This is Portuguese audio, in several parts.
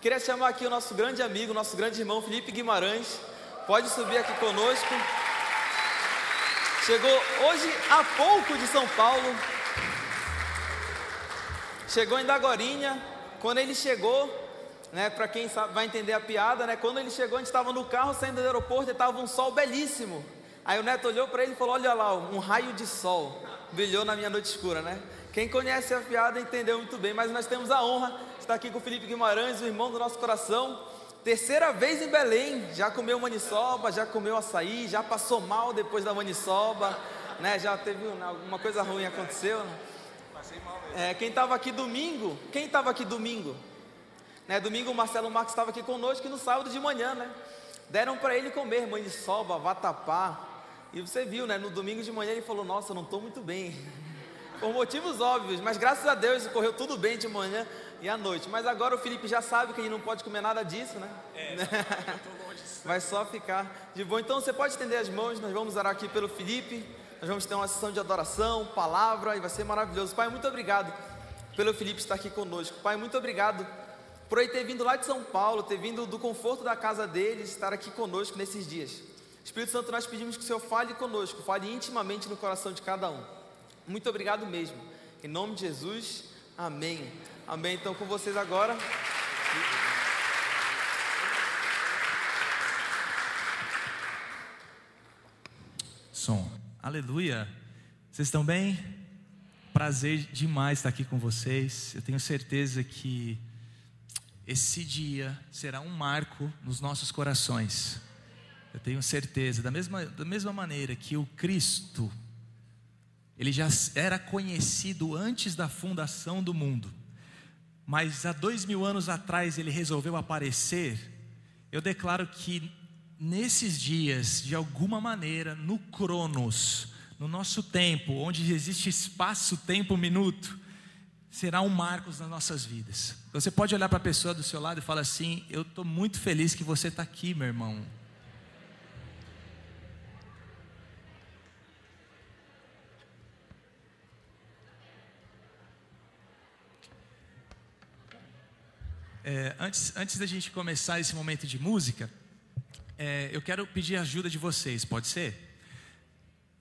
Queria chamar aqui o nosso grande amigo, nosso grande irmão Felipe Guimarães. Pode subir aqui conosco. Chegou hoje há pouco de São Paulo. Chegou em Dagorinha. Quando ele chegou, né, para quem sabe, vai entender a piada, né, quando ele chegou, a gente estava no carro saindo do aeroporto e estava um sol belíssimo. Aí o neto olhou para ele e falou: Olha lá, um raio de sol brilhou na minha noite escura, né? Quem conhece a piada entendeu muito bem, mas nós temos a honra de estar aqui com o Felipe Guimarães, o irmão do nosso coração. Terceira vez em Belém, já comeu maniçoba, já comeu açaí, já passou mal depois da maniçoba, né? Já teve alguma coisa ruim aconteceu. Né? Passei mal mesmo. É, quem estava aqui domingo, quem estava aqui domingo? Né, domingo o Marcelo Marques estava aqui conosco e no sábado de manhã, né? Deram para ele comer maniçoba, vatapá. E você viu, né? No domingo de manhã ele falou: Nossa, não estou muito bem. Por motivos óbvios, mas graças a Deus correu tudo bem de manhã e à noite. Mas agora o Felipe já sabe que ele não pode comer nada disso, né? É, Vai só ficar de boa. Então você pode estender as mãos, nós vamos orar aqui pelo Felipe. Nós vamos ter uma sessão de adoração, palavra, e vai ser maravilhoso. Pai, muito obrigado pelo Felipe estar aqui conosco. Pai, muito obrigado por ele ter vindo lá de São Paulo, ter vindo do conforto da casa dele, estar aqui conosco nesses dias. Espírito Santo, nós pedimos que o Senhor fale conosco, fale intimamente no coração de cada um. Muito obrigado mesmo. Em nome de Jesus, amém. Amém. Então, com vocês agora. Som. Aleluia. Vocês estão bem? Prazer demais estar aqui com vocês. Eu tenho certeza que esse dia será um marco nos nossos corações. Eu tenho certeza, da mesma, da mesma maneira que o Cristo ele já era conhecido antes da fundação do mundo, mas há dois mil anos atrás ele resolveu aparecer. Eu declaro que nesses dias, de alguma maneira, no Cronos, no nosso tempo, onde existe espaço, tempo, minuto, será um marcos nas nossas vidas. Você pode olhar para a pessoa do seu lado e falar assim: Eu estou muito feliz que você está aqui, meu irmão. É, antes, antes da gente começar esse momento de música, é, eu quero pedir a ajuda de vocês, pode ser?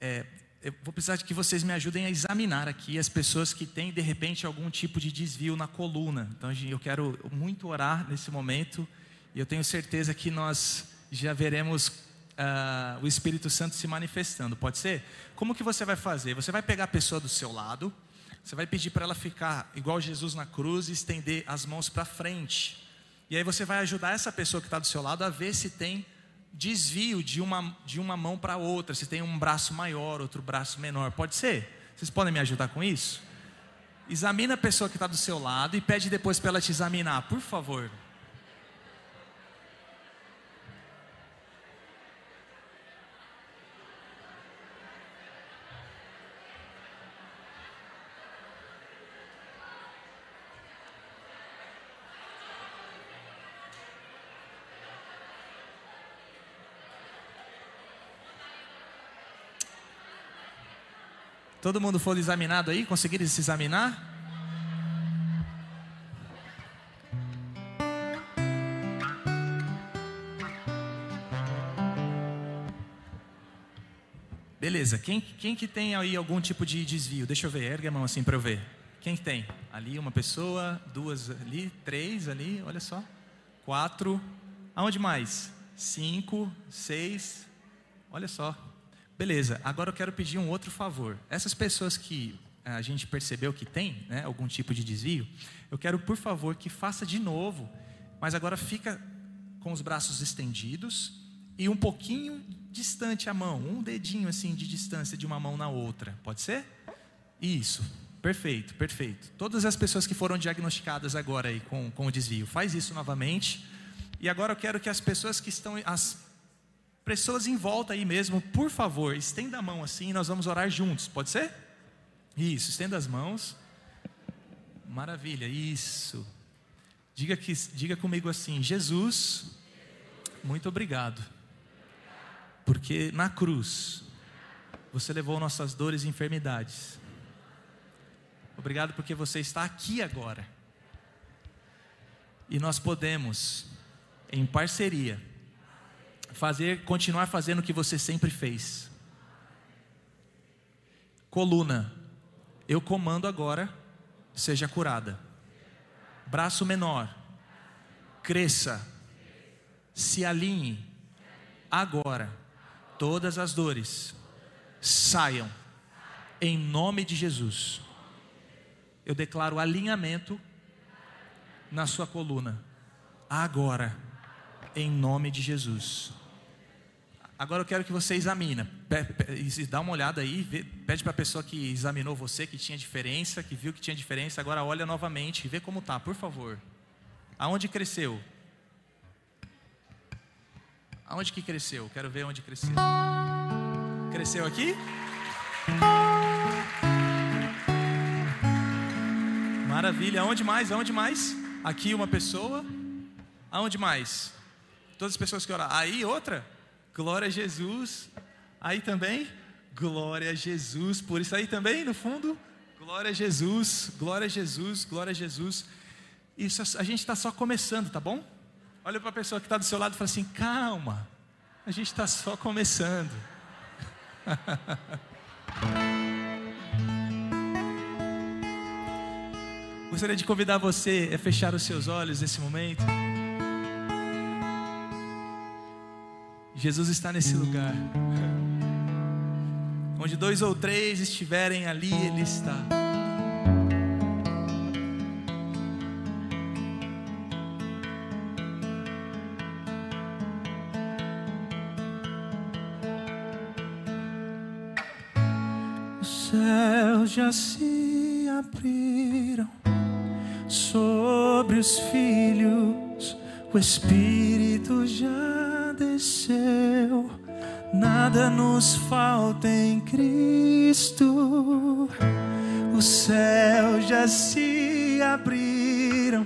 É, eu vou precisar de que vocês me ajudem a examinar aqui as pessoas que têm de repente algum tipo de desvio na coluna. Então eu quero muito orar nesse momento e eu tenho certeza que nós já veremos uh, o Espírito Santo se manifestando. Pode ser? Como que você vai fazer? Você vai pegar a pessoa do seu lado você vai pedir para ela ficar igual Jesus na cruz e estender as mãos para frente. E aí você vai ajudar essa pessoa que está do seu lado a ver se tem desvio de uma, de uma mão para outra, se tem um braço maior, outro braço menor. Pode ser? Vocês podem me ajudar com isso? Examina a pessoa que está do seu lado e pede depois para ela te examinar, por favor. Todo mundo foi examinado aí? Conseguiram se examinar? Beleza, quem, quem que tem aí algum tipo de desvio? Deixa eu ver, ergue a mão assim para eu ver. Quem que tem? Ali uma pessoa, duas ali, três ali, olha só. Quatro. Aonde mais? Cinco, seis. Olha só, Beleza, agora eu quero pedir um outro favor. Essas pessoas que eh, a gente percebeu que tem né, algum tipo de desvio, eu quero, por favor, que faça de novo, mas agora fica com os braços estendidos e um pouquinho distante a mão, um dedinho assim de distância de uma mão na outra. Pode ser? Isso. Perfeito, perfeito. Todas as pessoas que foram diagnosticadas agora aí com, com o desvio, faz isso novamente. E agora eu quero que as pessoas que estão, as pessoas em volta aí mesmo, por favor, estenda a mão assim e nós vamos orar juntos, pode ser? Isso, estenda as mãos. Maravilha, isso. Diga, que, diga comigo assim: Jesus, muito obrigado, porque na cruz você levou nossas dores e enfermidades. Obrigado porque você está aqui agora. E nós podemos, em parceria, fazer, continuar fazendo o que você sempre fez. Coluna, eu comando agora, seja curada. Braço menor, cresça, se alinhe. Agora, todas as dores saiam, em nome de Jesus. Eu declaro alinhamento na sua coluna, agora, em nome de Jesus. Agora eu quero que você examine, dá uma olhada aí, pede para a pessoa que examinou você, que tinha diferença, que viu que tinha diferença, agora olha novamente e vê como tá, por favor. Aonde cresceu? Aonde que cresceu? Quero ver onde cresceu. Cresceu aqui? Maravilha. Aonde mais? Aonde mais? Aqui uma pessoa. Aonde mais? Todas as pessoas que oraram. Aí outra? Glória a Jesus. Aí também? Glória a Jesus. Por isso aí também, no fundo? Glória a Jesus. Glória a Jesus. Glória a Jesus. Isso a gente está só começando, tá bom? Olha para a pessoa que está do seu lado e fala assim: calma, a gente está só começando. Gostaria de convidar você a fechar os seus olhos nesse momento. Jesus está nesse lugar. Onde dois ou três estiverem ali, Ele está. Os céus já se abriram sobre os filhos, o Espírito já desceu, nada nos falta em Cristo. Os céus já se abriram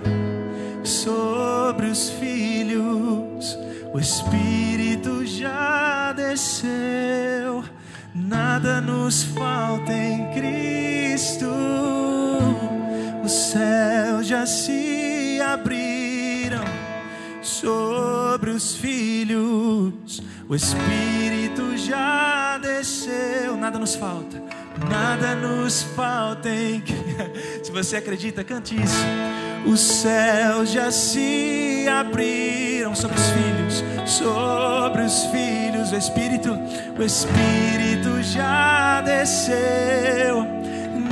sobre os filhos, o Espírito já desceu, nada nos falta em Cristo. Os céus já se abriram sobre os filhos. O Espírito já desceu, nada nos falta, nada nos falta. Em... Se você acredita, cante isso. Os céus já se abriram sobre os filhos, sobre os filhos. O Espírito, o Espírito já desceu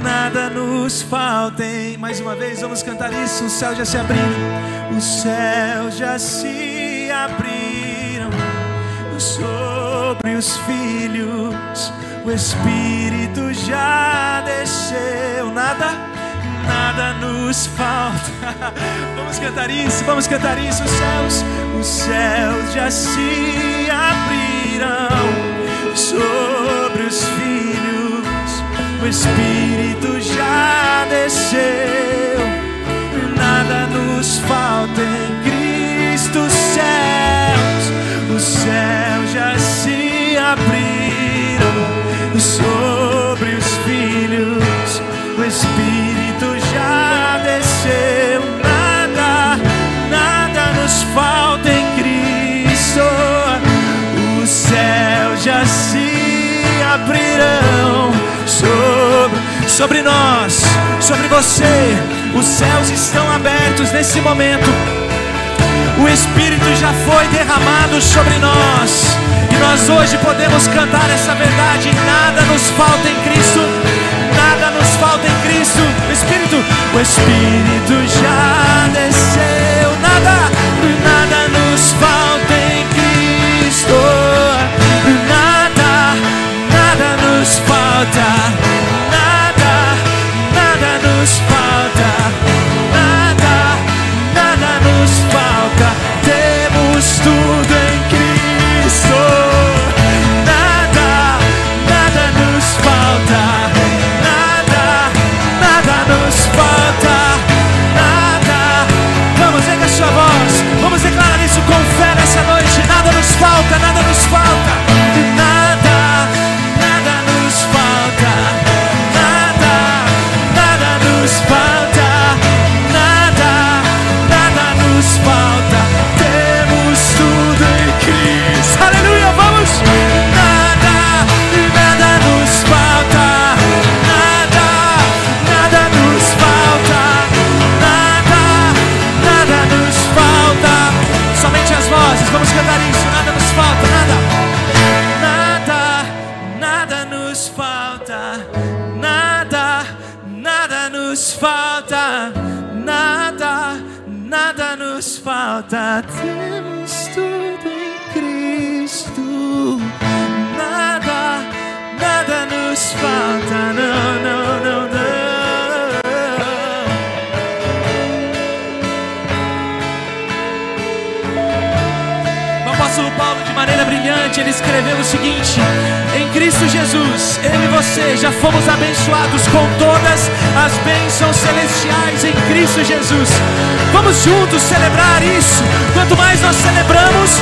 nada nos falta. Mais uma vez, vamos cantar isso. O céu já se abriu, o céu já se sobre os filhos. O Espírito já desceu. Nada, nada nos falta. vamos cantar isso, vamos cantar isso. Os céus, os céus já se abriram sobre os filhos. O Espírito já desceu. Nada nos falta em Cristo. Céus, os céus sobre os filhos. O Espírito já desceu. Nada, nada nos falta em Cristo. Os céus já se abrirão sobre, sobre nós, sobre você. Os céus estão abertos nesse momento. O Espírito já foi derramado sobre nós. E nós hoje podemos cantar essa verdade. Nada nos falta em Cristo. Nada nos falta em Cristo. O Espírito, o Espírito já desceu. Nada, nada nos falta em Cristo. Nada, nada nos falta. ele escreveu o seguinte: Em Cristo Jesus, eu e você já fomos abençoados com todas as bênçãos celestiais em Cristo Jesus. Vamos juntos celebrar isso. Quanto mais nós celebramos,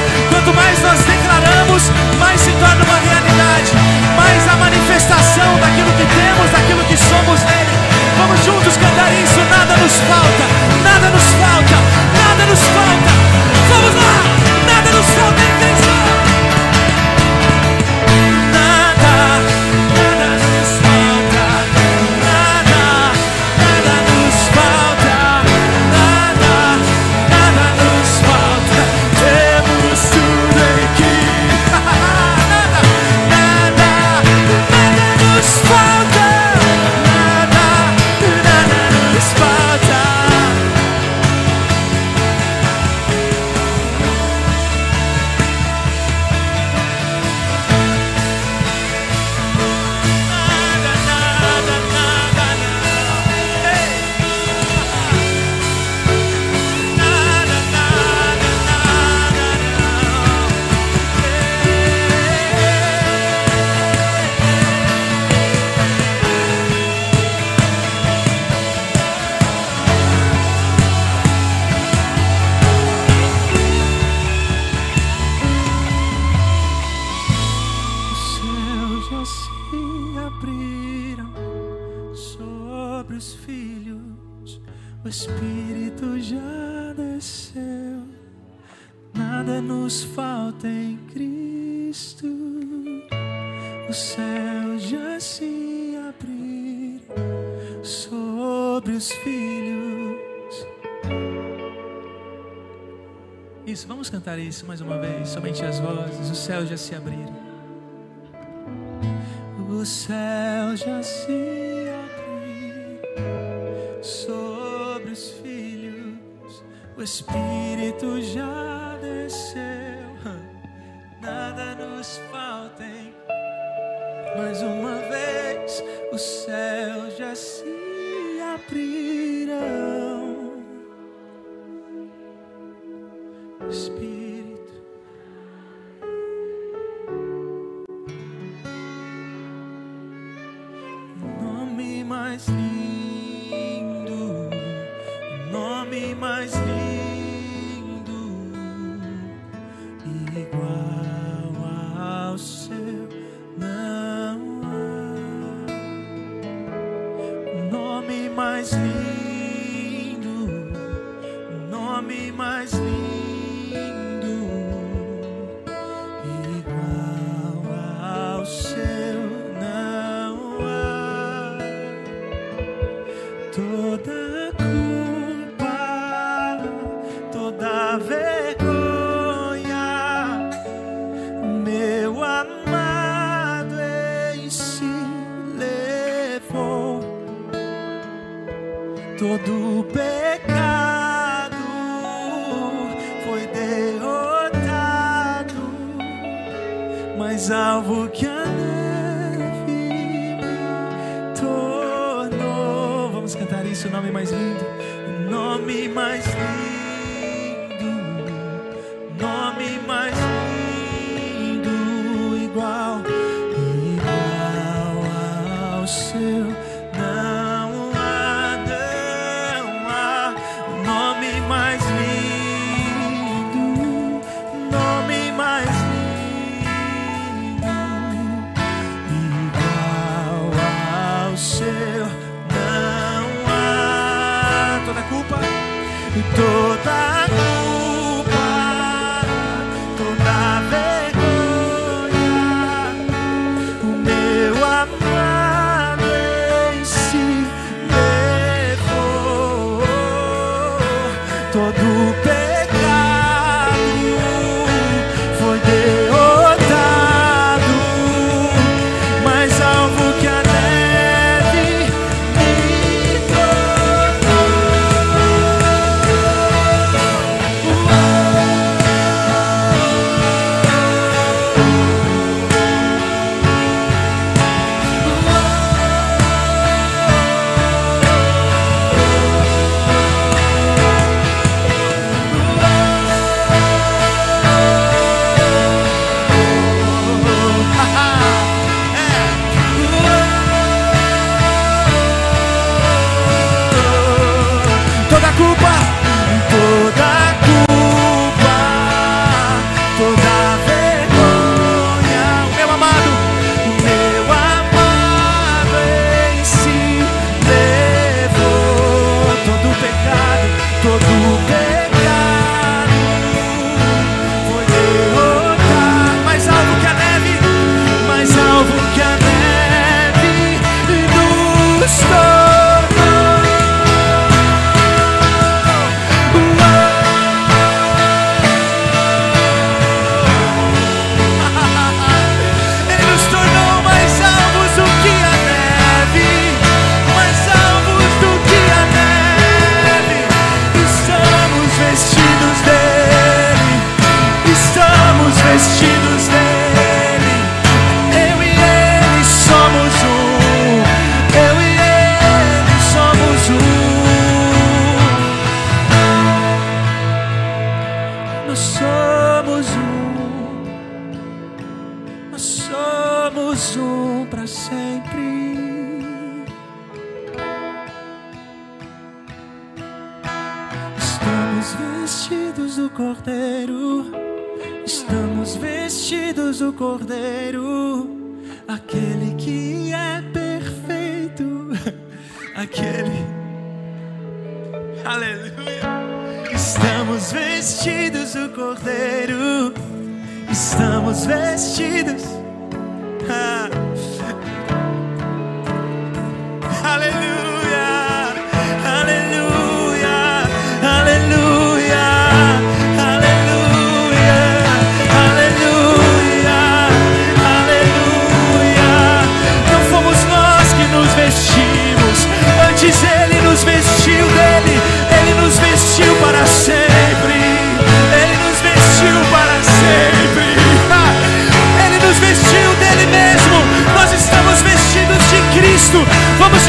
Spirit.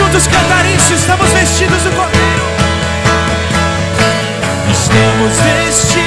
Juntos cantar isso, estamos vestidos do Cordeiro. Estamos vestidos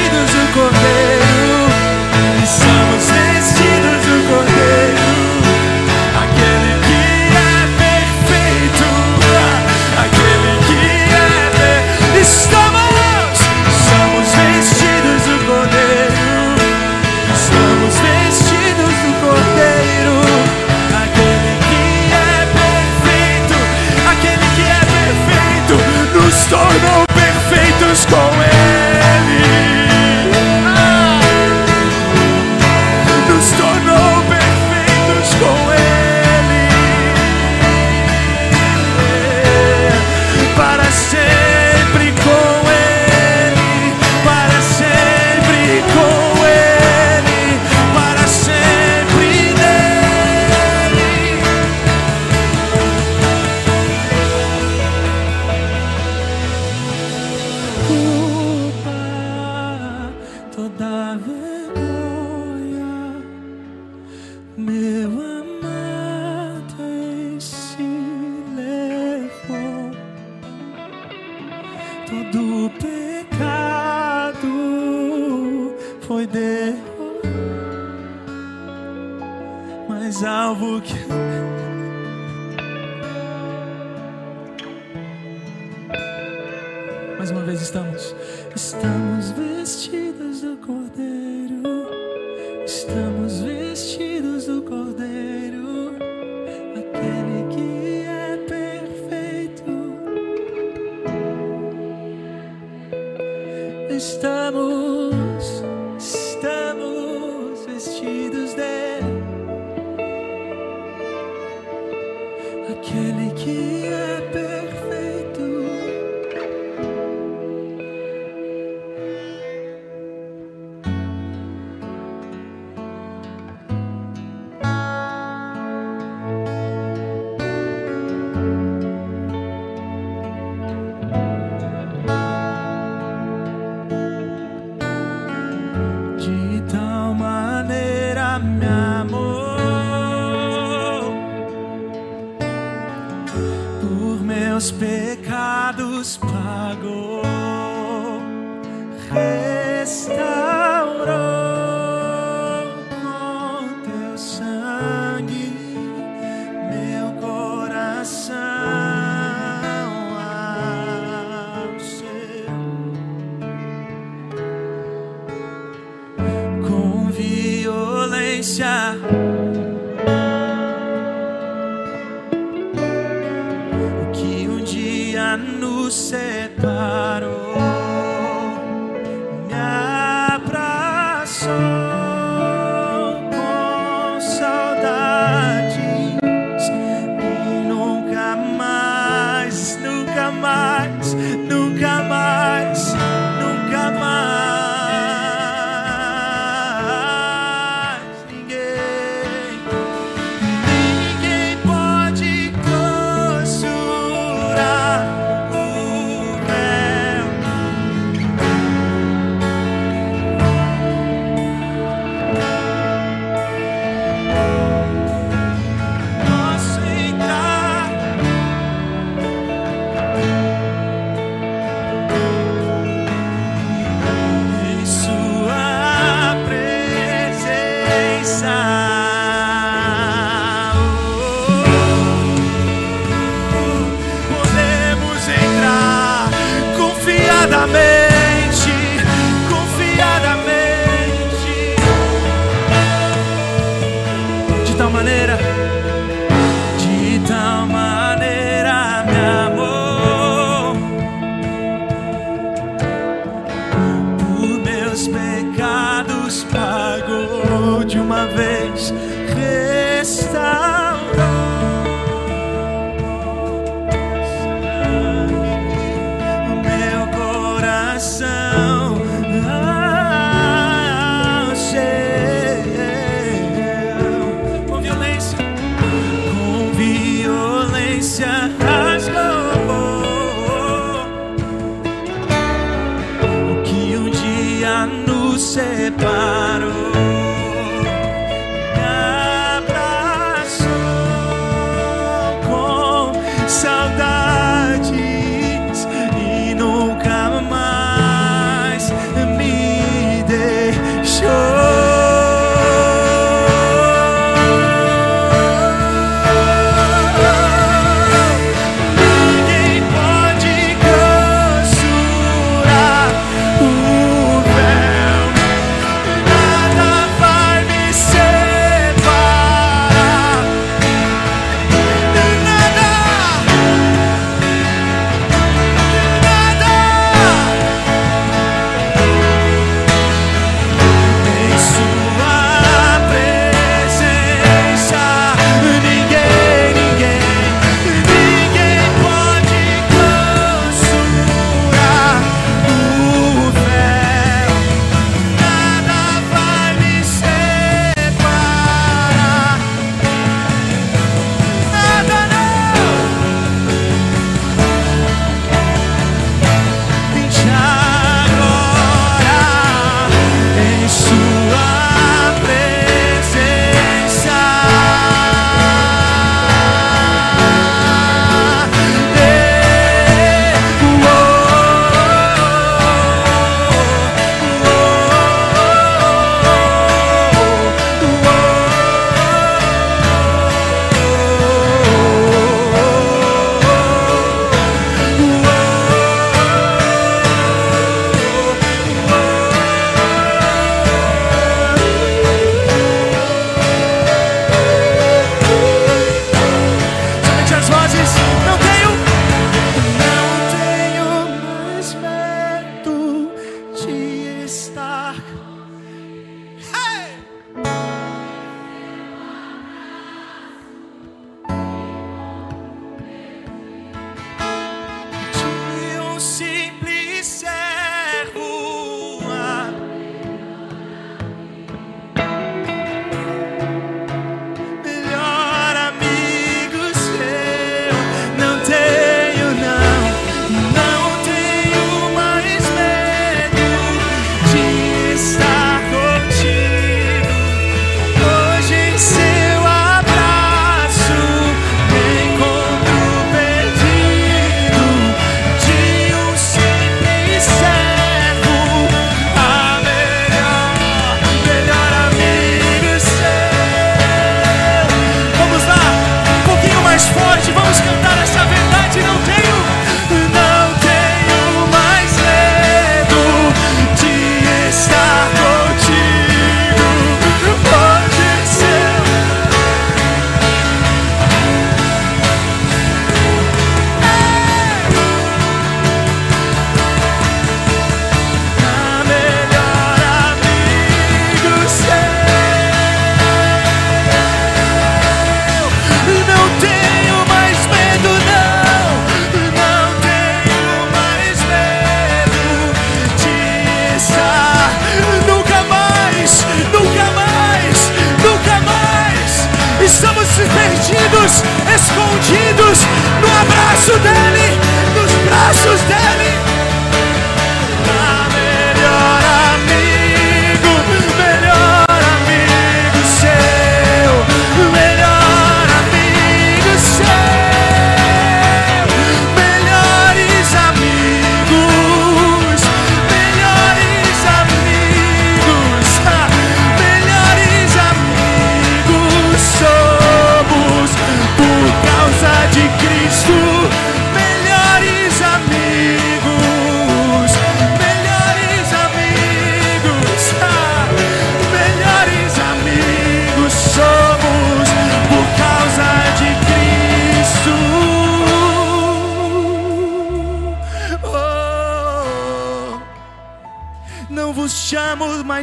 escondidos, escondidos no abraço dEle, nos braços dEle.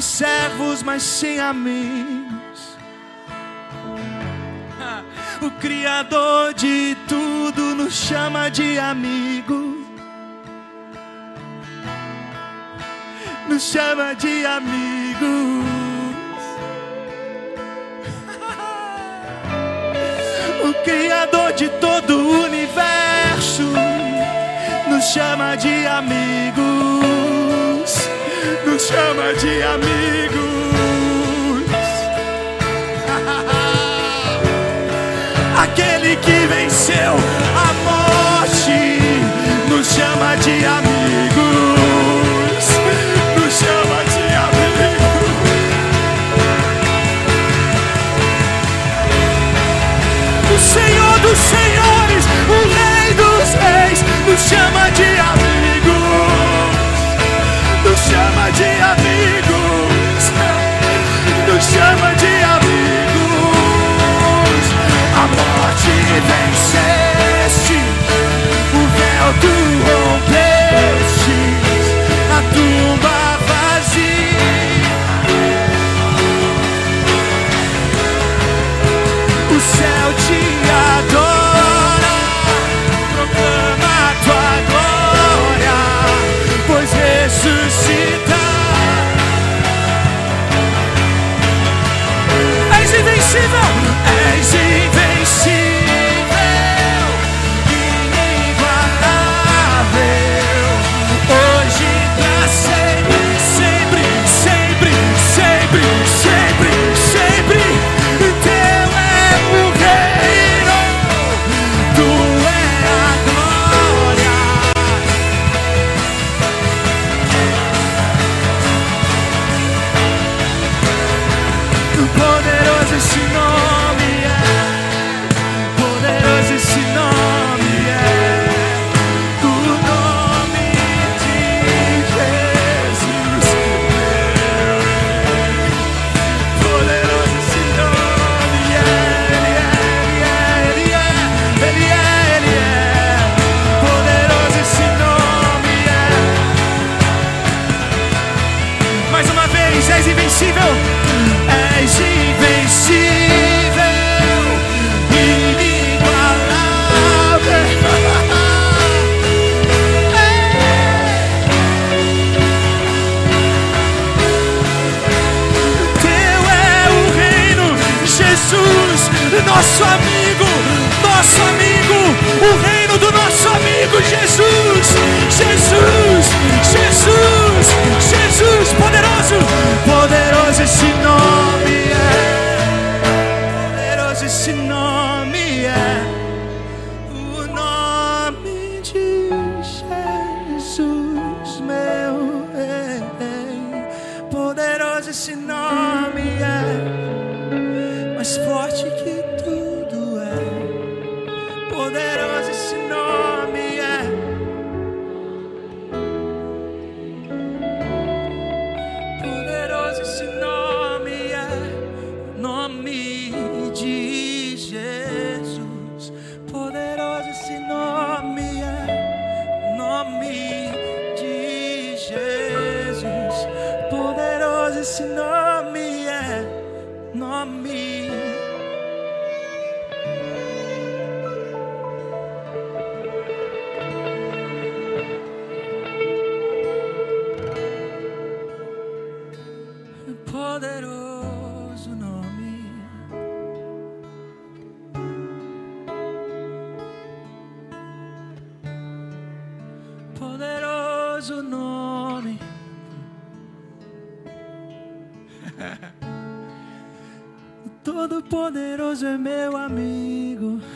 mais servos, mas sem amigos. O Criador de tudo nos chama de amigo. Nos chama de amigos. O Criador de todo o universo nos chama de amigos nos chama de amigos. Aquele que venceu a morte nos chama de amigos. Nos chama de amigos. O Senhor dos Senhores, o Rei dos Reis, nos chama de amigos. Todo-Poderoso é meu amigo.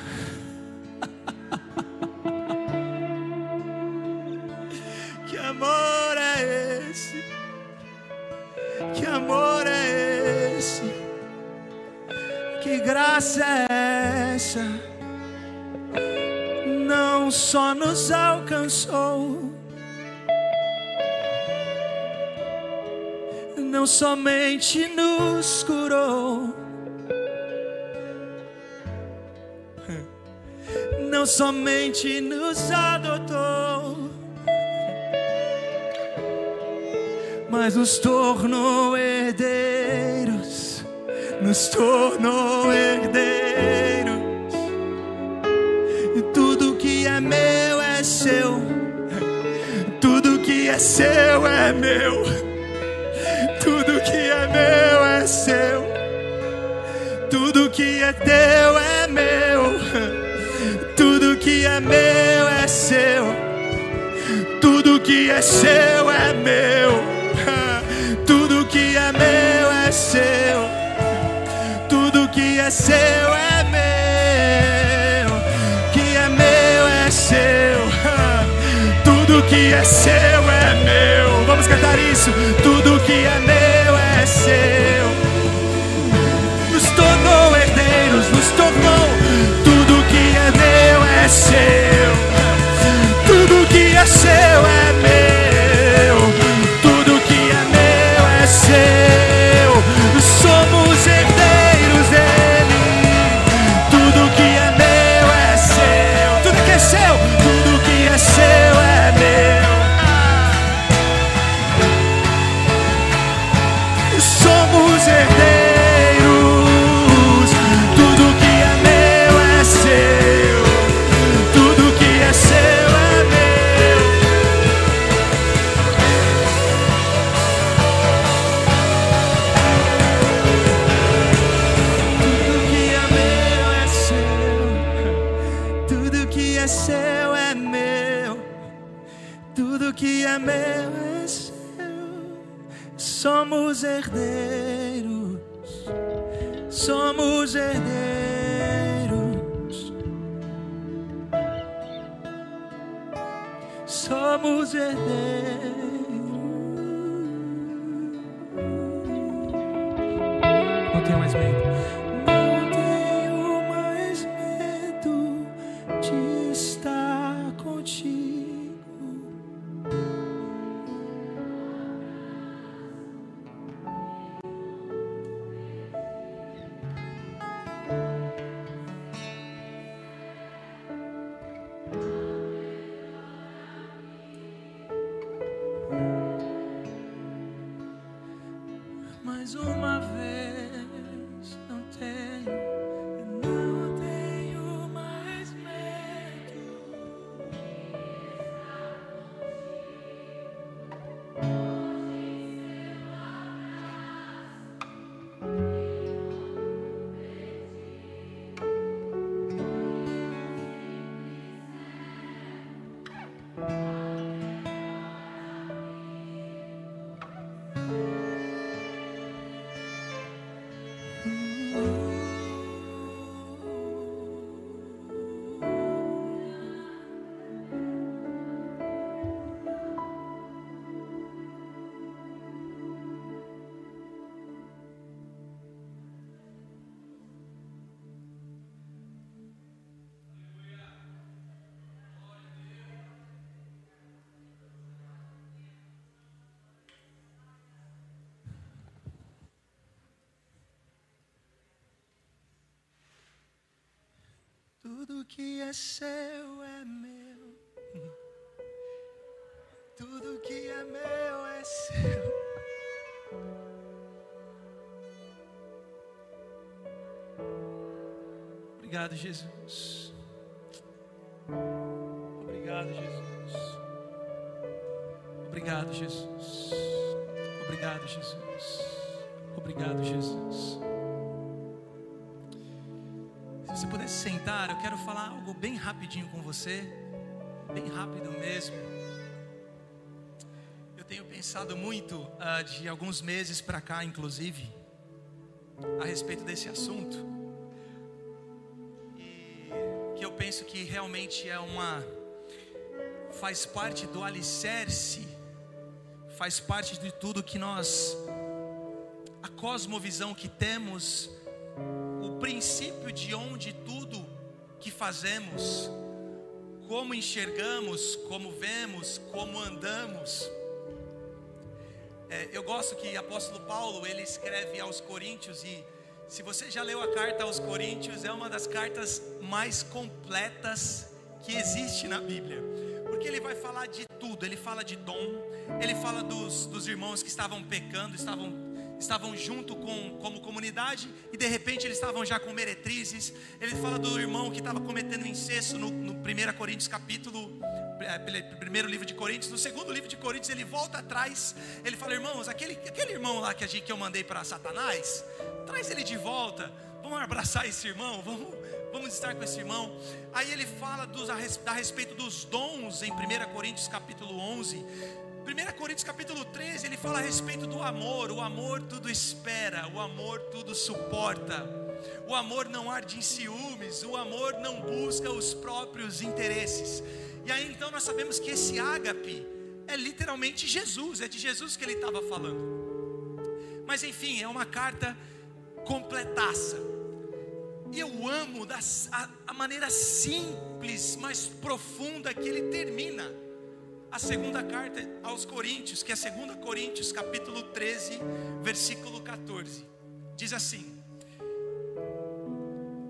Que amor é esse? Que amor é esse? Que graça é essa? Não só nos alcançou, não somente nos curou, somente nos adotou, mas nos tornou herdeiros, nos tornou herdeiros. E tudo que é meu é seu, tudo que é seu é meu, tudo que é meu é seu, tudo que é teu é meu, que é meu é seu, tudo que é seu é meu. seu. Tudo que é seu é meu. Que é meu é seu. Tudo que é seu é meu. Vamos cantar isso. Tudo que é meu é seu. Nos tornou herdeiros, nos tornou. É seu. Tudo que é seu é meu. Tudo que é seu é meu. Tudo que é meu é seu. Obrigado, Jesus. Se você puder sentar, eu quero falar algo bem rapidinho com você, bem rápido mesmo. Eu tenho pensado muito ah, de alguns meses para cá, inclusive, a respeito desse assunto, e que eu penso que realmente é uma faz parte do alicerce, faz parte de tudo que nós a cosmovisão que temos princípio de onde tudo que fazemos, como enxergamos, como vemos, como andamos. É, eu gosto que o apóstolo Paulo ele escreve aos Coríntios e se você já leu a carta aos Coríntios é uma das cartas mais completas que existe na Bíblia, porque ele vai falar de tudo. Ele fala de dom, ele fala dos, dos irmãos que estavam pecando, estavam estavam junto com como comunidade e de repente eles estavam já com meretrizes. Ele fala do irmão que estava cometendo incesto no, no 1 Coríntios capítulo é, primeiro livro de Coríntios, no segundo livro de Coríntios ele volta atrás, ele fala, irmãos, aquele, aquele irmão lá que, a gente, que eu mandei para Satanás, traz ele de volta, vamos abraçar esse irmão, vamos, vamos estar com esse irmão. Aí ele fala dos, a respeito dos dons em 1 Coríntios capítulo 11, 1 Coríntios capítulo 13, ele fala a respeito do amor. O amor tudo espera, o amor tudo suporta. O amor não arde em ciúmes, o amor não busca os próprios interesses. E aí então nós sabemos que esse ágape é literalmente Jesus, é de Jesus que ele estava falando. Mas enfim, é uma carta completaça. E eu amo a maneira simples, mas profunda que ele termina a segunda carta aos Coríntios, que é 2 Coríntios, capítulo 13, versículo 14. Diz assim: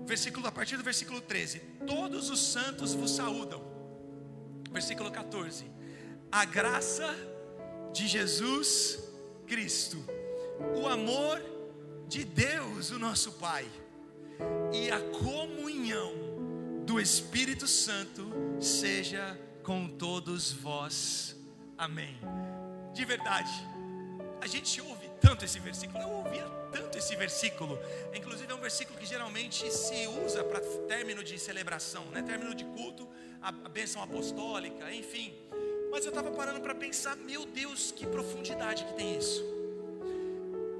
versículo, a partir do versículo 13: Todos os santos vos saúdam. Versículo 14: A graça de Jesus Cristo, o amor de Deus, o nosso Pai, e a comunhão do Espírito Santo seja com todos vós. Amém. De verdade, a gente ouve tanto esse versículo, eu ouvia tanto esse versículo, inclusive é um versículo que geralmente se usa para término de celebração, né? término de culto, a bênção apostólica, enfim. Mas eu estava parando para pensar, meu Deus, que profundidade que tem isso.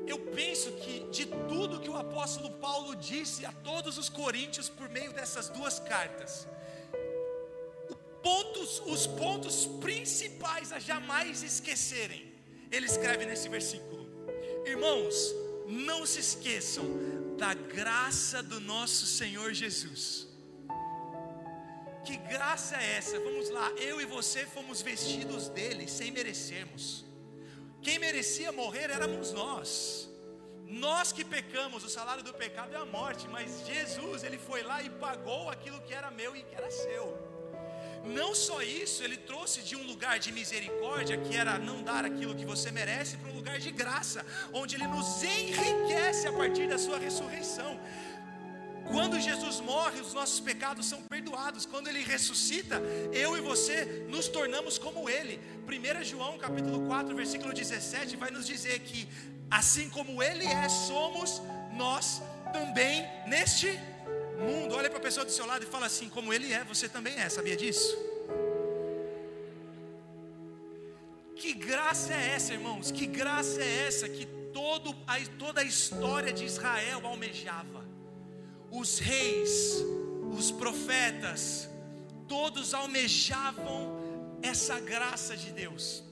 Eu penso que de tudo que o apóstolo Paulo disse a todos os coríntios por meio dessas duas cartas, pontos, os pontos principais a jamais esquecerem, ele escreve nesse versículo. Irmãos, não se esqueçam da graça do nosso Senhor Jesus. Que graça é essa? Vamos lá, eu e você fomos vestidos dele sem merecermos. Quem merecia morrer éramos nós. Nós que pecamos, o salário do pecado é a morte, mas Jesus, ele foi lá e pagou aquilo que era meu e que era seu. Não só isso, ele trouxe de um lugar de misericórdia, que era não dar aquilo que você merece, para um lugar de graça, onde ele nos enriquece a partir da sua ressurreição. Quando Jesus morre, os nossos pecados são perdoados. Quando ele ressuscita, eu e você nos tornamos como ele. 1 João capítulo 4, versículo 17 vai nos dizer que assim como ele é, somos nós também neste mundo. Olha para a pessoa do seu lado e fala assim: como ele é, você também é. Sabia disso? Que graça é essa, irmãos? Que graça é essa que todo, a, toda a história de Israel almejava? Os reis, os profetas, todos almejavam essa graça de Deus.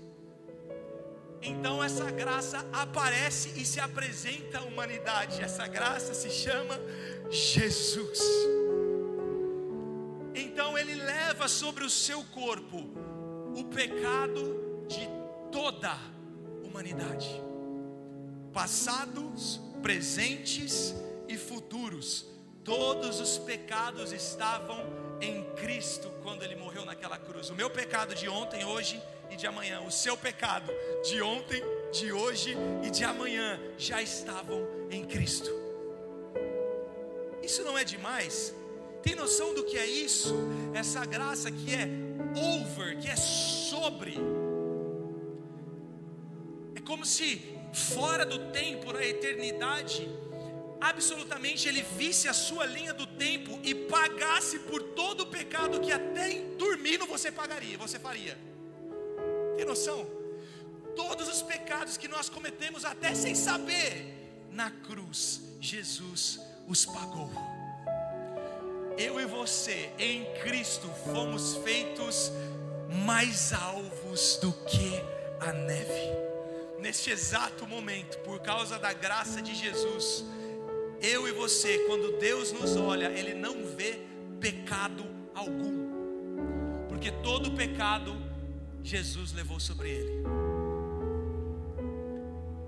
Então essa graça aparece e se apresenta à humanidade. Essa graça se chama Jesus. Então ele leva sobre o seu corpo o pecado de toda a humanidade, passados, presentes e futuros. Todos os pecados estavam em Cristo quando ele morreu naquela cruz. O meu pecado de ontem, hoje e de amanhã, o seu pecado de ontem, de hoje e de amanhã já estavam em Cristo. Isso não é demais? Tem noção do que é isso? Essa graça que é over, que é sobre. É como se fora do tempo, na eternidade, absolutamente ele visse a sua linha do tempo e pagasse por todo o pecado que até dormindo você pagaria, você faria. Tem noção? Todos os pecados que nós cometemos até sem saber, na cruz Jesus os pagou. Eu e você, em Cristo, fomos feitos mais alvos do que a neve. Neste exato momento, por causa da graça de Jesus, eu e você, quando Deus nos olha, Ele não vê pecado algum, porque todo pecado Jesus levou sobre Ele.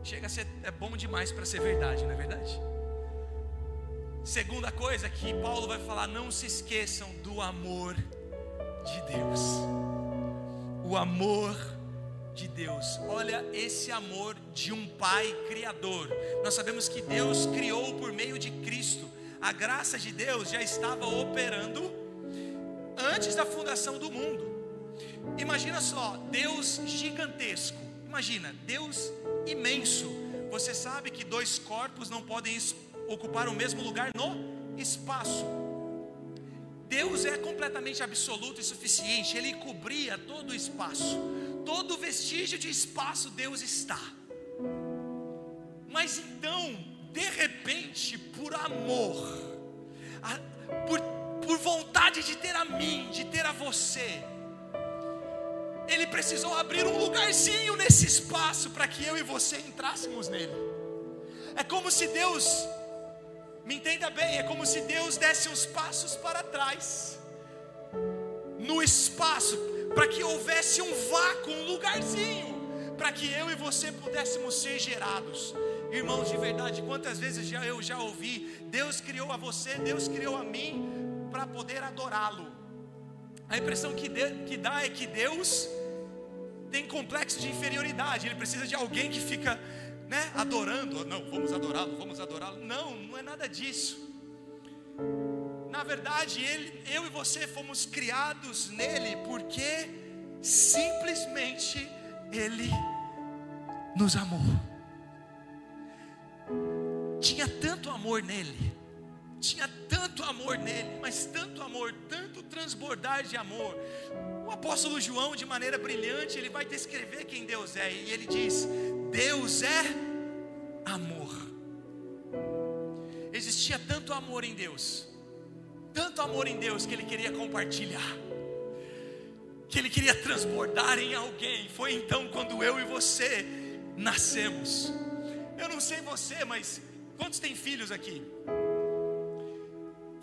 Chega a ser é bom demais para ser verdade, não é verdade? Segunda coisa que Paulo vai falar: não se esqueçam do amor de Deus. O amor de Deus. Olha esse amor de um Pai Criador. Nós sabemos que Deus criou por meio de Cristo. A graça de Deus já estava operando antes da fundação do mundo. Imagina só, Deus gigantesco. Imagina, Deus imenso. Você sabe que dois corpos não podem ocupar o mesmo lugar no espaço. Deus é completamente absoluto e suficiente, Ele cobria todo o espaço, todo vestígio de espaço Deus está. Mas então, de repente, por amor, a, por, por vontade de ter a mim, de ter a você, Ele precisou abrir um lugarzinho nesse espaço para que eu e você entrássemos nele. É como se Deus, me entenda bem, é como se Deus desse uns passos para trás, no espaço, para que houvesse um vácuo, um lugarzinho, para que eu e você pudéssemos ser gerados. Irmãos, de verdade, quantas vezes já eu já ouvi, Deus criou a você, Deus criou a mim para poder adorá-lo. A impressão que, de, que dá é que Deus tem complexo de inferioridade, ele precisa de alguém que fica né, adorando, não, vamos adorá-lo, vamos adorá-lo. Não, não é nada disso. Na verdade, ele, eu e você fomos criados nele porque simplesmente ele nos amou. Tinha tanto amor nele, tinha tanto amor nele, mas tanto amor, tanto transbordar de amor. O apóstolo João, de maneira brilhante, ele vai descrever quem Deus é, e ele diz: Deus é amor. Existia tanto amor em Deus, tanto amor em Deus que ele queria compartilhar, que ele queria transbordar em alguém. Foi então quando eu e você nascemos. Eu não sei você, mas quantos tem filhos aqui?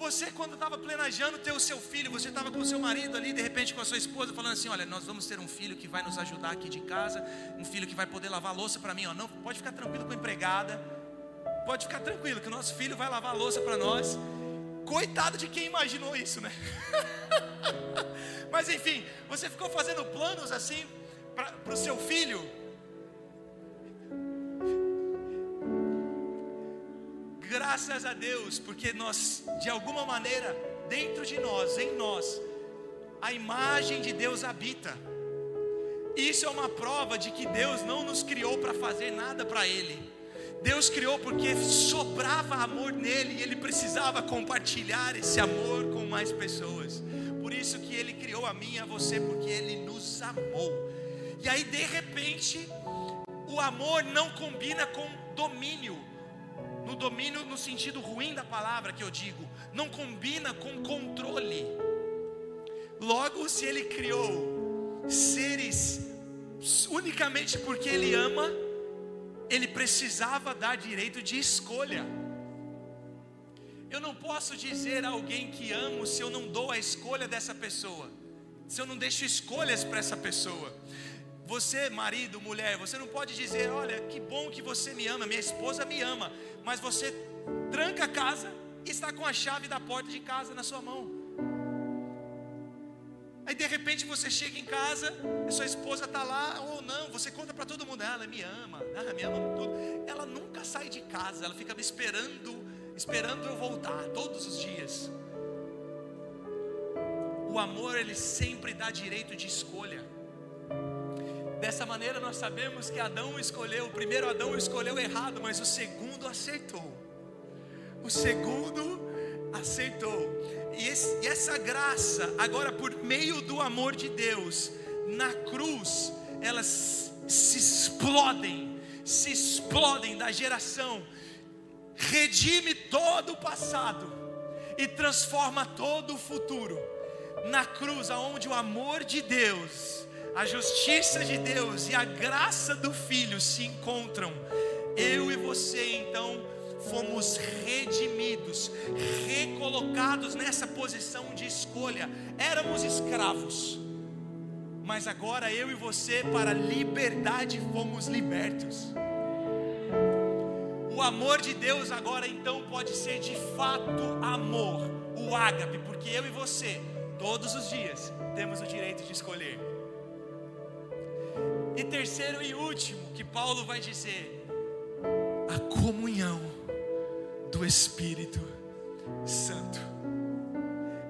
Você, quando estava planejando ter o seu filho, você estava com o seu marido ali, de repente com a sua esposa, falando assim: Olha, nós vamos ter um filho que vai nos ajudar aqui de casa, um filho que vai poder lavar louça para mim. Ó, não, pode ficar tranquilo com a empregada, pode ficar tranquilo que o nosso filho vai lavar louça para nós. Coitado de quem imaginou isso, né? Mas enfim, você ficou fazendo planos assim para o seu filho, graças a Deus, porque nós, de alguma maneira, dentro de nós, em nós, a imagem de Deus habita. Isso é uma prova de que Deus não nos criou para fazer nada para Ele. Deus criou porque sobrava amor nele e Ele precisava compartilhar esse amor com mais pessoas. Por isso que Ele criou a mim e a você, porque Ele nos amou. E aí, de repente, o amor não combina com domínio no domínio no sentido ruim da palavra que eu digo, não combina com controle. Logo, se ele criou seres unicamente porque ele ama, ele precisava dar direito de escolha. Eu não posso dizer a alguém que amo se eu não dou a escolha dessa pessoa, se eu não deixo escolhas para essa pessoa. Você, marido, mulher, você não pode dizer: Olha, que bom que você me ama, minha esposa me ama, mas você tranca a casa e está com a chave da porta de casa na sua mão. Aí de repente você chega em casa, a sua esposa está lá, ou não, você conta para todo mundo, ela me ama, ah, me ama tudo. Ela nunca sai de casa, ela fica me esperando, esperando eu voltar, todos os dias. O amor, ele sempre dá direito de escolha. Dessa maneira nós sabemos que Adão escolheu, o primeiro Adão escolheu errado, mas o segundo acertou. O segundo acertou. E, esse, e essa graça, agora por meio do amor de Deus, na cruz, elas se explodem, se explodem da geração, redime todo o passado e transforma todo o futuro. Na cruz, aonde o amor de Deus a justiça de Deus e a graça do Filho se encontram, eu e você então fomos redimidos, recolocados nessa posição de escolha. Éramos escravos, mas agora eu e você, para a liberdade, fomos libertos. O amor de Deus agora então pode ser de fato amor, o ágape, porque eu e você, todos os dias, temos o direito de escolher. E terceiro e último, que Paulo vai dizer, a comunhão do Espírito Santo.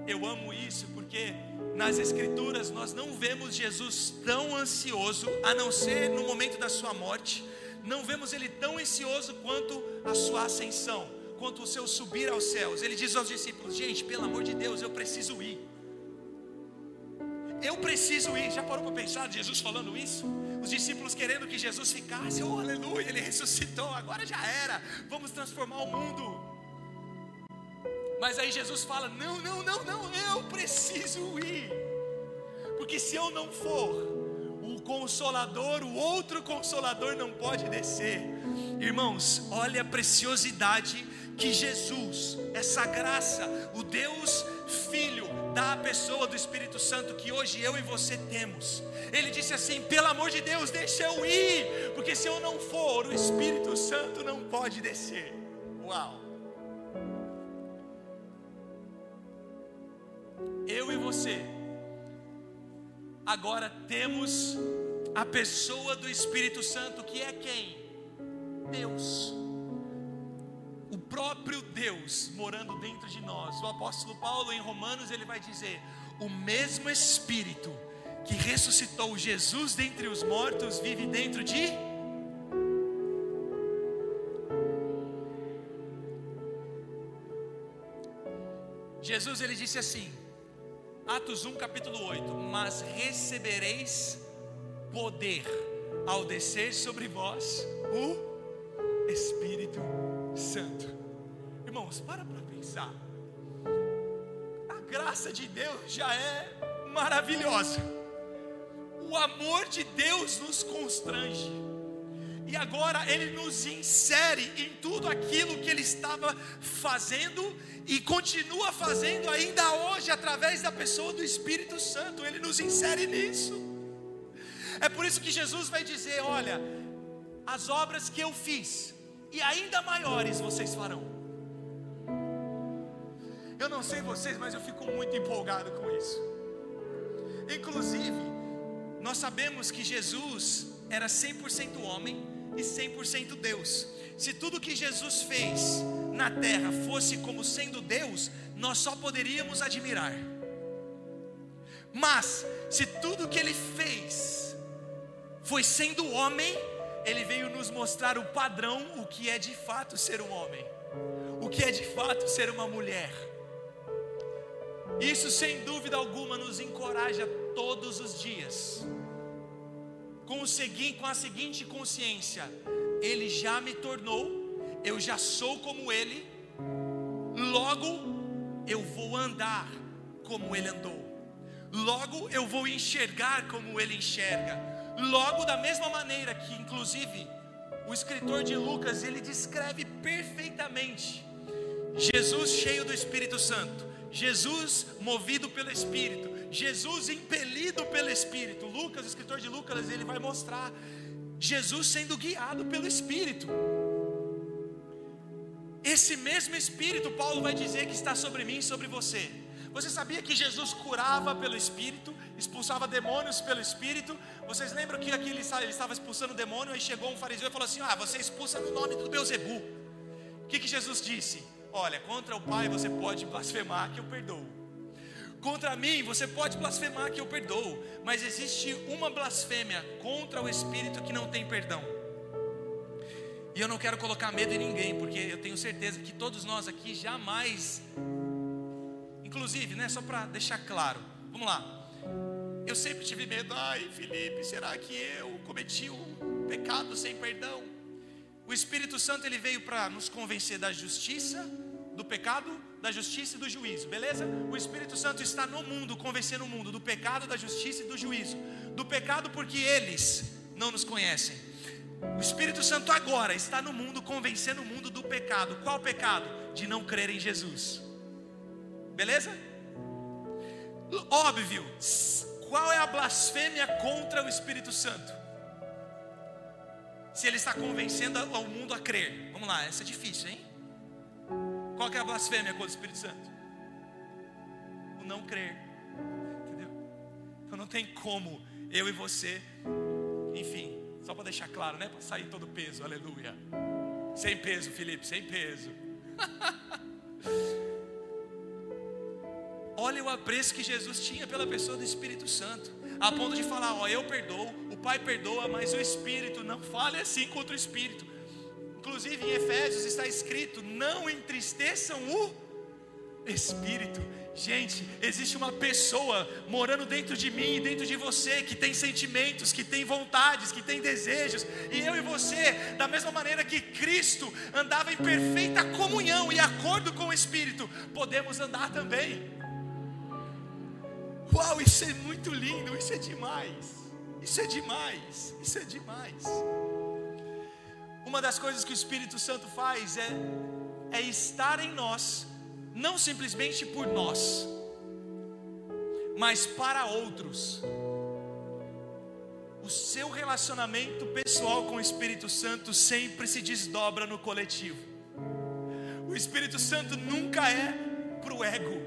Eu amo isso porque nas Escrituras nós não vemos Jesus tão ansioso, a não ser no momento da sua morte, não vemos ele tão ansioso quanto a sua ascensão, quanto o seu subir aos céus. Ele diz aos discípulos: Gente, pelo amor de Deus, eu preciso ir. Eu preciso ir. Já parou para pensar Jesus falando isso? Os discípulos querendo que Jesus ficasse, oh aleluia, ele ressuscitou, agora já era, vamos transformar o mundo. Mas aí Jesus fala: não, não, não, não, eu preciso ir, porque se eu não for, o consolador, o outro consolador não pode descer. Irmãos, olha a preciosidade que Jesus, essa graça, o Deus Filho, à pessoa do Espírito Santo que hoje eu e você temos. Ele disse assim: pelo amor de Deus, deixa eu ir, porque se eu não for, o Espírito Santo não pode descer. Uau! Eu e você, agora temos a pessoa do Espírito Santo, que é quem? Deus próprio Deus morando dentro de nós. O apóstolo Paulo em Romanos ele vai dizer: "O mesmo espírito que ressuscitou Jesus dentre os mortos vive dentro de Jesus ele disse assim, Atos 1 capítulo 8: "Mas recebereis poder ao descer sobre vós o Espírito Santo. Irmãos, para para pensar. A graça de Deus já é maravilhosa. O amor de Deus nos constrange. E agora ele nos insere em tudo aquilo que ele estava fazendo e continua fazendo ainda hoje através da pessoa do Espírito Santo. Ele nos insere nisso. É por isso que Jesus vai dizer: Olha, as obras que eu fiz, e ainda maiores vocês farão. Eu não sei vocês, mas eu fico muito empolgado com isso. Inclusive, nós sabemos que Jesus era 100% homem e 100% Deus. Se tudo que Jesus fez na terra fosse como sendo Deus, nós só poderíamos admirar. Mas, se tudo que ele fez foi sendo homem, ele veio nos mostrar o padrão, o que é de fato ser um homem, o que é de fato ser uma mulher. Isso sem dúvida alguma nos encoraja todos os dias, com, o com a seguinte consciência: Ele já me tornou, eu já sou como Ele, logo eu vou andar como Ele andou, logo eu vou enxergar como Ele enxerga. Logo, da mesma maneira que, inclusive, o escritor de Lucas ele descreve perfeitamente Jesus cheio do Espírito Santo, Jesus movido pelo Espírito, Jesus impelido pelo Espírito. Lucas, o escritor de Lucas, ele vai mostrar Jesus sendo guiado pelo Espírito. Esse mesmo Espírito, Paulo vai dizer que está sobre mim e sobre você. Você sabia que Jesus curava pelo Espírito, expulsava demônios pelo Espírito? Vocês lembram que aqui ele estava expulsando demônio, e chegou um fariseu e falou assim: Ah, você expulsa no nome do Beuzebu. O que, que Jesus disse? Olha, contra o Pai você pode blasfemar, que eu perdoo. Contra mim você pode blasfemar, que eu perdoo. Mas existe uma blasfêmia contra o Espírito que não tem perdão. E eu não quero colocar medo em ninguém, porque eu tenho certeza que todos nós aqui jamais Inclusive, né, só para deixar claro, vamos lá. Eu sempre tive medo, ai Felipe, será que eu cometi um pecado sem perdão? O Espírito Santo ele veio para nos convencer da justiça, do pecado, da justiça e do juízo, beleza? O Espírito Santo está no mundo, convencendo o mundo do pecado, da justiça e do juízo. Do pecado porque eles não nos conhecem. O Espírito Santo agora está no mundo convencendo o mundo do pecado. Qual pecado? De não crer em Jesus. Beleza? Óbvio, qual é a blasfêmia contra o Espírito Santo? Se ele está convencendo ao mundo a crer. Vamos lá, essa é difícil, hein? Qual é a blasfêmia contra o Espírito Santo? O não crer. Entendeu? Então não tem como eu e você, enfim, só para deixar claro, né? Para sair todo peso, aleluia. Sem peso, Felipe, sem peso. Olha o apreço que Jesus tinha pela pessoa do Espírito Santo, a ponto de falar: Ó, eu perdoo, o Pai perdoa, mas o Espírito não fale assim contra o Espírito. Inclusive em Efésios está escrito: Não entristeçam o Espírito. Gente, existe uma pessoa morando dentro de mim e dentro de você que tem sentimentos, que tem vontades, que tem desejos, e eu e você, da mesma maneira que Cristo andava em perfeita comunhão e acordo com o Espírito, podemos andar também. Uau, isso é muito lindo, isso é demais. Isso é demais, isso é demais. Uma das coisas que o Espírito Santo faz é, é estar em nós não simplesmente por nós, mas para outros. O seu relacionamento pessoal com o Espírito Santo sempre se desdobra no coletivo. O Espírito Santo nunca é para o ego,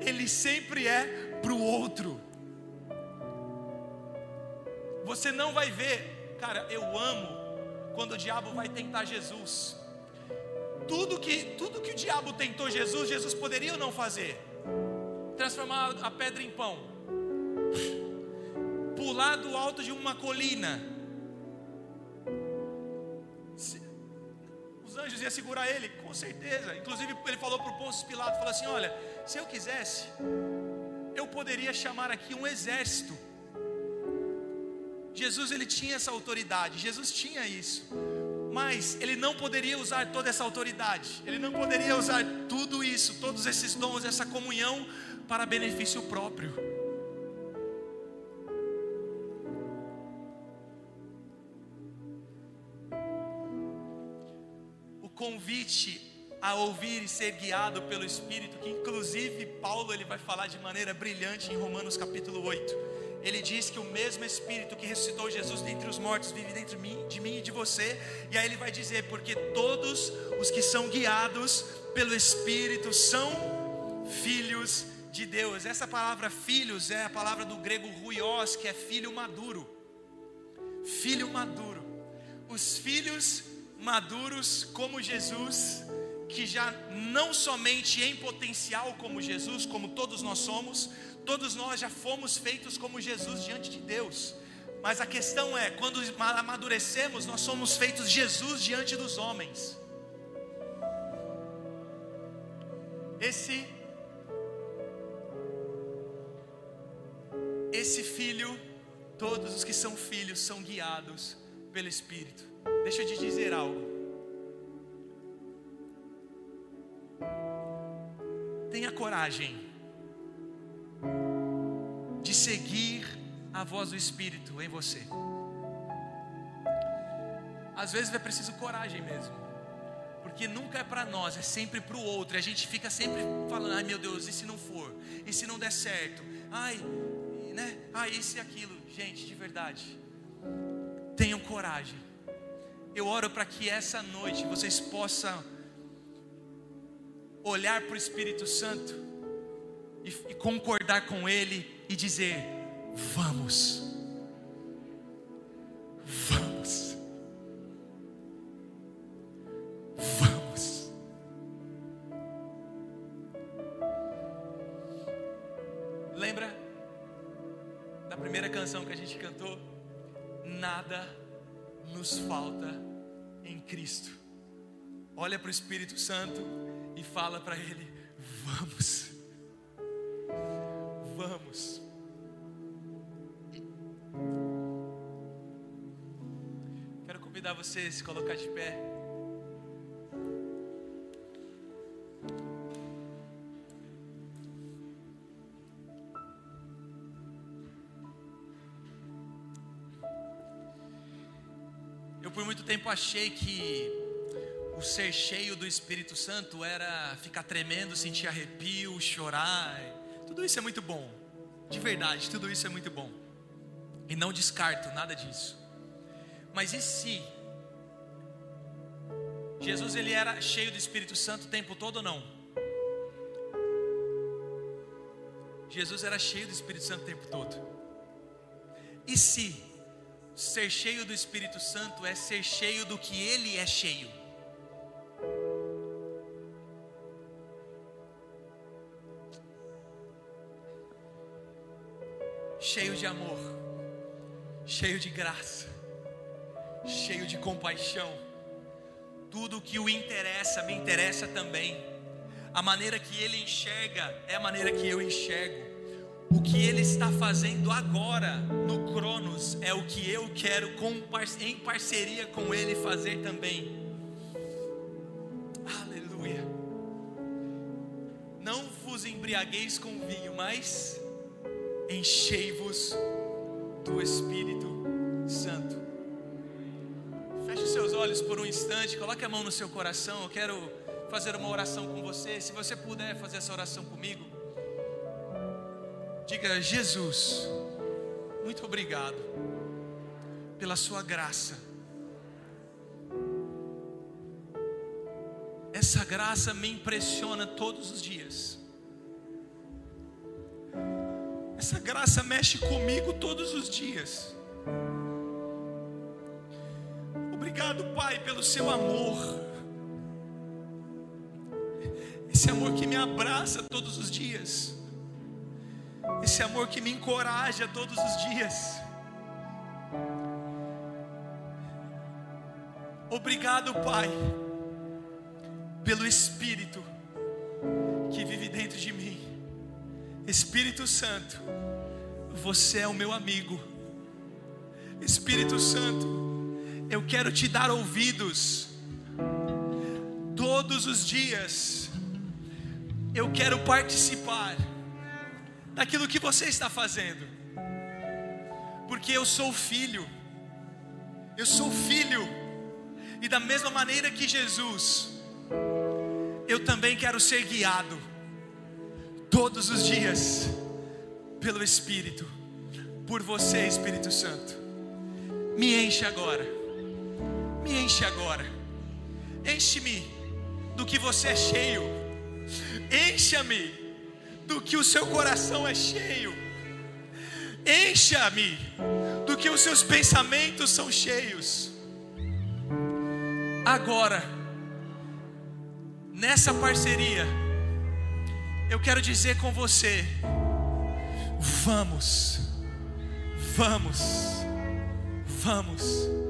ele sempre é para o outro. Você não vai ver, cara, eu amo quando o diabo vai tentar Jesus. Tudo que, tudo que o diabo tentou Jesus, Jesus poderia ou não fazer? Transformar a pedra em pão, pular do alto de uma colina. Os anjos iam segurar ele, com certeza. Inclusive, ele falou para o Pôncio Pilato: falou assim, Olha, se eu quisesse, eu poderia chamar aqui um exército. Jesus ele tinha essa autoridade, Jesus tinha isso. Mas ele não poderia usar toda essa autoridade, ele não poderia usar tudo isso, todos esses dons, essa comunhão para benefício próprio. O convite a ouvir e ser guiado pelo Espírito, que inclusive Paulo ele vai falar de maneira brilhante em Romanos capítulo 8 ele diz que o mesmo Espírito que ressuscitou Jesus dentre os mortos vive dentro de mim, e de você. E aí ele vai dizer: porque todos os que são guiados pelo Espírito são filhos de Deus. Essa palavra filhos é a palavra do grego ruios, que é filho maduro. Filho maduro. Os filhos maduros como Jesus, que já não somente em potencial como Jesus, como todos nós somos, Todos nós já fomos feitos como Jesus diante de Deus. Mas a questão é, quando amadurecemos, nós somos feitos Jesus diante dos homens. Esse esse filho, todos os que são filhos são guiados pelo Espírito. Deixa eu te dizer algo. Tenha coragem seguir a voz do Espírito em você. Às vezes é preciso coragem mesmo, porque nunca é para nós, é sempre para o outro. E a gente fica sempre falando: ai meu Deus, e se não for? E se não der certo? Ai, né? Ai, isso e aquilo. Gente, de verdade, tenham coragem. Eu oro para que essa noite vocês possam olhar para o Espírito Santo e, e concordar com Ele e dizer: Vamos, vamos, vamos. Lembra da primeira canção que a gente cantou? Nada nos falta em Cristo. Olha para o Espírito Santo e fala para ele: Vamos vamos. Quero convidar você a se colocar de pé. Eu por muito tempo achei que o ser cheio do Espírito Santo era ficar tremendo, sentir arrepio, chorar. Tudo isso é muito bom, de verdade, tudo isso é muito bom, e não descarto nada disso. Mas e se Jesus ele era cheio do Espírito Santo o tempo todo ou não? Jesus era cheio do Espírito Santo o tempo todo. E se ser cheio do Espírito Santo é ser cheio do que ele é cheio? Cheio de amor, cheio de graça, cheio de compaixão. Tudo que o interessa me interessa também. A maneira que ele enxerga é a maneira que eu enxergo. O que ele está fazendo agora no Cronos é o que eu quero em parceria com ele fazer também. Aleluia. Não vos embriagueis com vinho, mas enchei-vos do Espírito Santo. Feche os seus olhos por um instante, coloque a mão no seu coração. Eu quero fazer uma oração com você. Se você puder fazer essa oração comigo, diga: Jesus, muito obrigado pela Sua graça. Essa graça me impressiona todos os dias. Essa graça mexe comigo todos os dias. Obrigado, Pai, pelo seu amor. Esse amor que me abraça todos os dias. Esse amor que me encoraja todos os dias. Obrigado, Pai, pelo Espírito que vive dentro de mim. Espírito Santo, você é o meu amigo. Espírito Santo, eu quero te dar ouvidos todos os dias. Eu quero participar daquilo que você está fazendo, porque eu sou filho, eu sou filho, e da mesma maneira que Jesus, eu também quero ser guiado todos os dias pelo Espírito, por você, Espírito Santo. Me enche agora, me enche agora, enche-me do que você é cheio, encha-me do que o seu coração é cheio, encha-me do que os seus pensamentos são cheios. Agora, nessa parceria, eu quero dizer com você: vamos, vamos, vamos.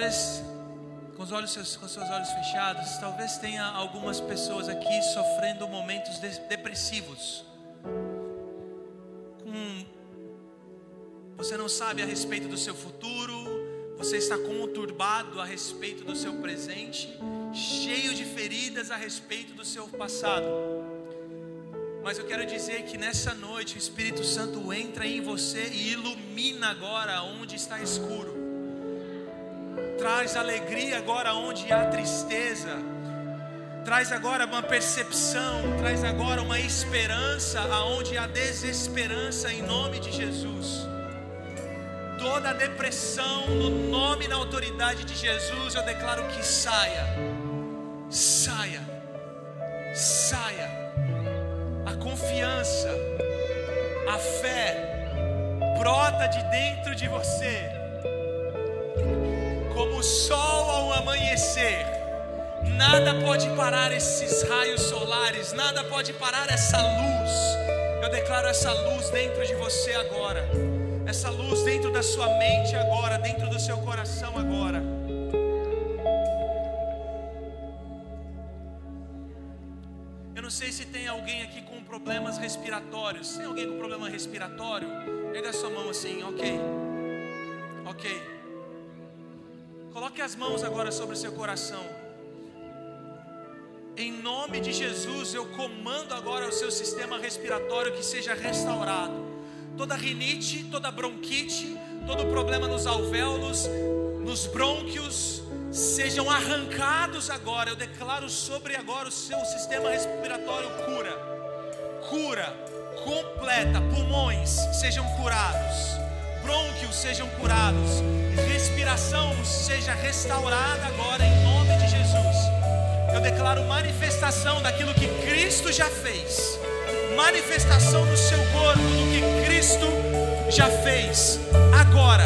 Talvez com os olhos seus, com seus olhos fechados, talvez tenha algumas pessoas aqui sofrendo momentos de- depressivos. Com você não sabe a respeito do seu futuro, você está conturbado a respeito do seu presente, cheio de feridas a respeito do seu passado. Mas eu quero dizer que nessa noite o Espírito Santo entra em você e ilumina agora onde está escuro traz alegria agora onde há tristeza, traz agora uma percepção, traz agora uma esperança aonde há desesperança em nome de Jesus. Toda depressão no nome e na autoridade de Jesus, eu declaro que saia, saia, saia. A confiança, A fé brota de dentro de você, o sol ao amanhecer. Nada pode parar esses raios solares, nada pode parar essa luz. Eu declaro essa luz dentro de você agora, essa luz dentro da sua mente agora, dentro do seu coração agora. Eu não sei se tem alguém aqui com problemas respiratórios. Tem alguém com problema respiratório? Pega a sua mão assim, ok. Ok. Coloque as mãos agora sobre o seu coração. Em nome de Jesus, eu comando agora o seu sistema respiratório que seja restaurado. Toda rinite, toda bronquite, todo problema nos alvéolos, nos brônquios, sejam arrancados agora. Eu declaro sobre agora o seu sistema respiratório cura. Cura completa, pulmões sejam curados, brônquios sejam curados, respiração seja restaurada agora em nome de Jesus. Eu declaro manifestação daquilo que Cristo já fez, manifestação no seu corpo do que Cristo já fez, agora,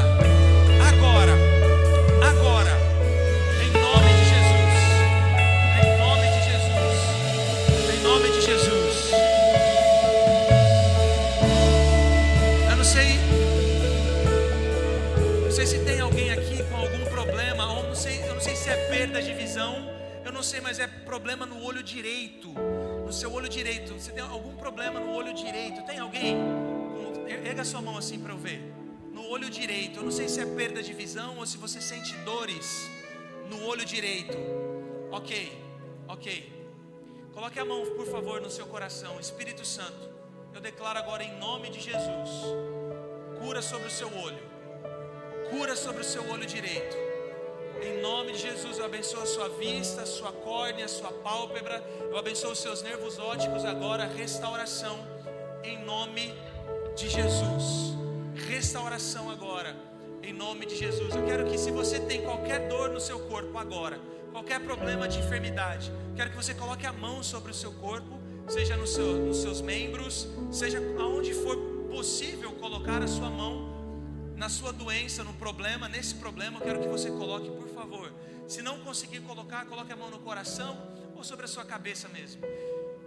visão, eu não sei, mas é problema no olho direito, no seu olho direito. Você tem algum problema no olho direito? Tem alguém? Erga sua mão assim para eu ver. No olho direito, eu não sei se é perda de visão ou se você sente dores no olho direito. Ok, ok. Coloque a mão, por favor, no seu coração. Espírito Santo, eu declaro agora em nome de Jesus: cura sobre o seu olho, cura sobre o seu olho direito. Em nome de Jesus, eu abençoo a sua vista, a sua córnea, a sua pálpebra. Eu abençoo os seus nervos ópticos agora. Restauração. Em nome de Jesus. Restauração agora. Em nome de Jesus. Eu quero que, se você tem qualquer dor no seu corpo agora, qualquer problema de enfermidade, quero que você coloque a mão sobre o seu corpo, seja no seu- nos seus membros, seja aonde for possível colocar a sua mão na sua doença, no problema, nesse problema, eu quero que você coloque, por favor. Se não conseguir colocar, coloque a mão no coração ou sobre a sua cabeça mesmo.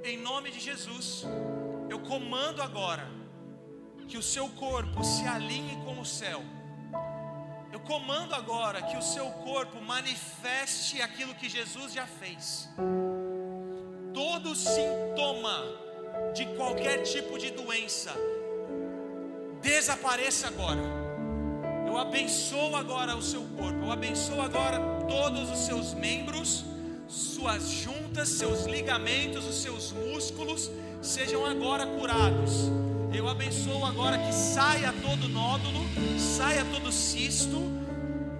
Em nome de Jesus, eu comando agora que o seu corpo se alinhe com o céu. Eu comando agora que o seu corpo manifeste aquilo que Jesus já fez. Todo sintoma de qualquer tipo de doença desapareça agora. Eu abençoo agora o seu corpo, eu abençoo agora todos os seus membros, suas juntas, seus ligamentos, os seus músculos, sejam agora curados. Eu abençoo agora que saia todo nódulo, saia todo cisto.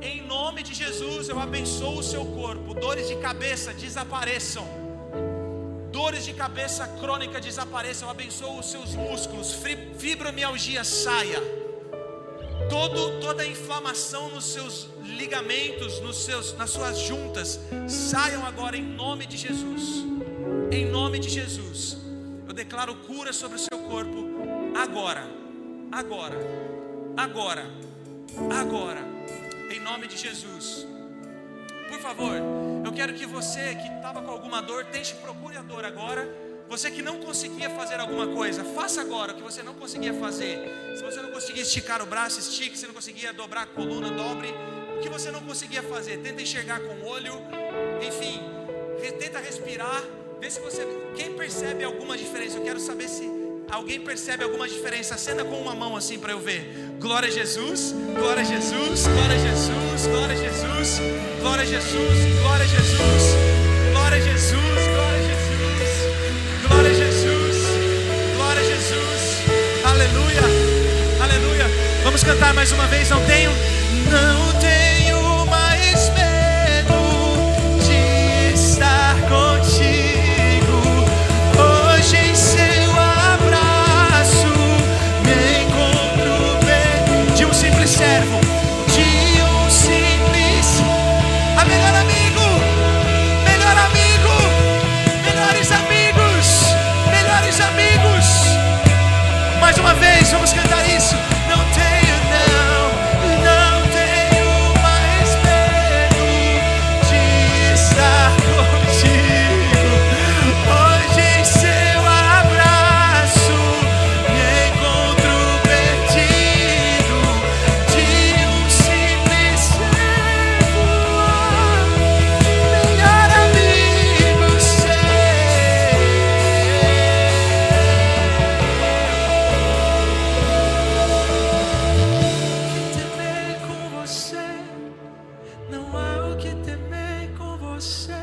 Em nome de Jesus, eu abençoo o seu corpo. Dores de cabeça desapareçam. Dores de cabeça crônica desapareçam. Eu abençoo os seus músculos. Fibromialgia saia. Todo, toda a inflamação nos seus ligamentos, nos seus, nas suas juntas, saiam agora em nome de Jesus. Em nome de Jesus. Eu declaro cura sobre o seu corpo agora. Agora. Agora. Agora. Em nome de Jesus. Por favor, eu quero que você que estava com alguma dor, deixe, procure a dor agora. Você que não conseguia fazer alguma coisa, faça agora o que você não conseguia fazer. Se você não conseguia esticar o braço, estique. Se não conseguia dobrar a coluna, dobre. O que você não conseguia fazer, tenta enxergar com o olho. Enfim, tenta respirar. Vê se você. Quem percebe alguma diferença? Eu quero saber se alguém percebe alguma diferença. Acenda com uma mão assim para eu ver. Glória a Jesus, glória a Jesus, glória a Jesus, glória a Jesus, glória a Jesus, glória a Jesus, glória a Jesus, glória a Jesus, aleluia, aleluia. Vamos cantar mais uma vez. Não tenho, não tenho yourself.